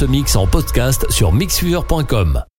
ce mix en podcast sur mixfever.com.